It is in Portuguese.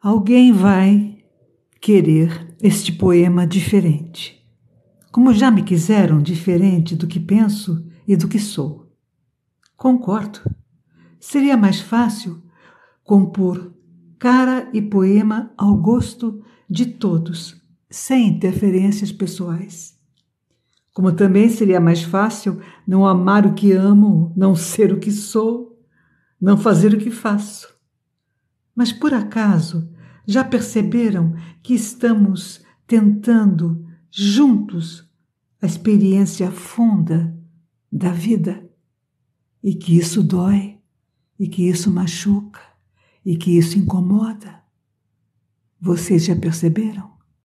Alguém vai querer este poema diferente, como já me quiseram diferente do que penso e do que sou. Concordo. Seria mais fácil compor cara e poema ao gosto de todos, sem interferências pessoais. Como também seria mais fácil não amar o que amo, não ser o que sou, não fazer o que faço. Mas por acaso já perceberam que estamos tentando juntos a experiência funda da vida? E que isso dói, e que isso machuca, e que isso incomoda? Vocês já perceberam?